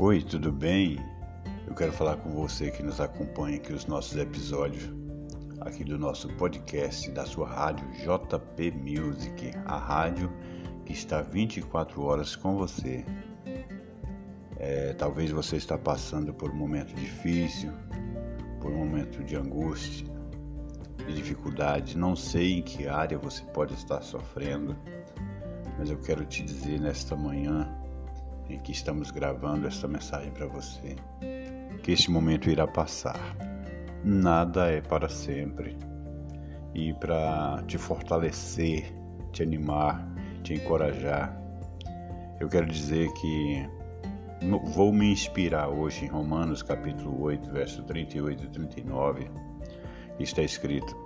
Oi, tudo bem? Eu quero falar com você que nos acompanha aqui os nossos episódios aqui do nosso podcast da sua rádio JP Music, a rádio que está 24 horas com você. É, talvez você está passando por um momento difícil, por um momento de angústia, de dificuldade. Não sei em que área você pode estar sofrendo, mas eu quero te dizer nesta manhã em que estamos gravando esta mensagem para você, que este momento irá passar. Nada é para sempre. E para te fortalecer, te animar, te encorajar, eu quero dizer que vou me inspirar hoje em Romanos capítulo 8, verso 38 e 39, que está escrito: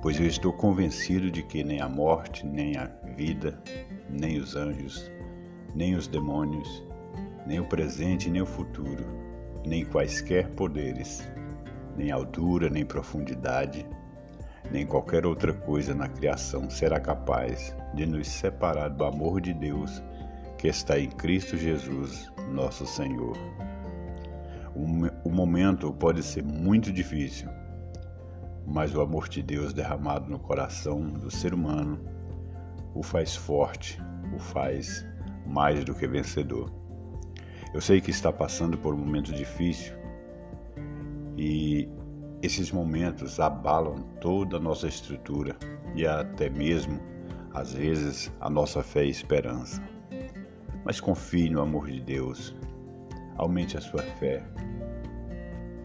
Pois eu estou convencido de que nem a morte, nem a vida, nem os anjos, nem os demônios, nem o presente, nem o futuro, nem quaisquer poderes, nem altura, nem profundidade, nem qualquer outra coisa na criação será capaz de nos separar do amor de Deus que está em Cristo Jesus, nosso Senhor. O momento pode ser muito difícil, mas o amor de Deus derramado no coração do ser humano o faz forte, o faz mais do que vencedor. Eu sei que está passando por um momento difícil e esses momentos abalam toda a nossa estrutura e até mesmo, às vezes, a nossa fé e esperança. Mas confie no amor de Deus, aumente a sua fé,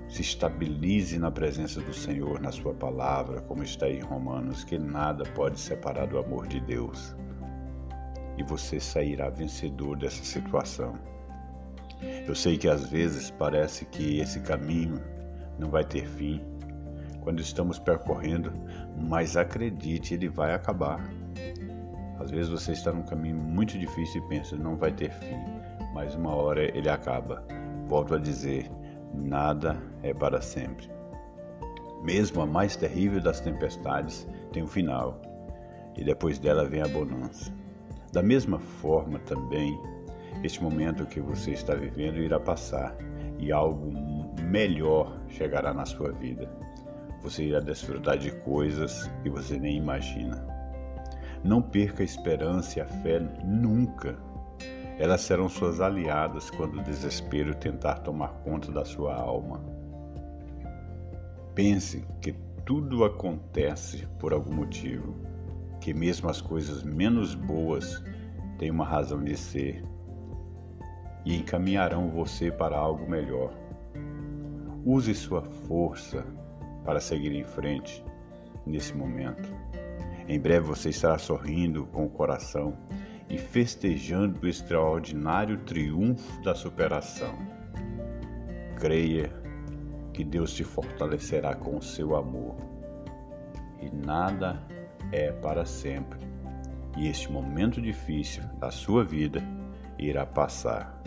se estabilize na presença do Senhor, na Sua palavra, como está em Romanos, que nada pode separar do amor de Deus e você sairá vencedor dessa situação. Eu sei que às vezes parece que esse caminho não vai ter fim quando estamos percorrendo, mas acredite, ele vai acabar. Às vezes você está num caminho muito difícil e pensa, não vai ter fim, mas uma hora ele acaba. Volto a dizer, nada é para sempre. Mesmo a mais terrível das tempestades tem um final, e depois dela vem a bonança. Da mesma forma também, este momento que você está vivendo irá passar e algo melhor chegará na sua vida. Você irá desfrutar de coisas que você nem imagina. Não perca a esperança e a fé nunca. Elas serão suas aliadas quando o desespero tentar tomar conta da sua alma. Pense que tudo acontece por algum motivo que mesmo as coisas menos boas têm uma razão de ser e encaminharão você para algo melhor. Use sua força para seguir em frente nesse momento. Em breve você estará sorrindo com o coração e festejando o extraordinário triunfo da superação. Creia que Deus te fortalecerá com o seu amor e nada é para sempre, e este momento difícil da sua vida irá passar.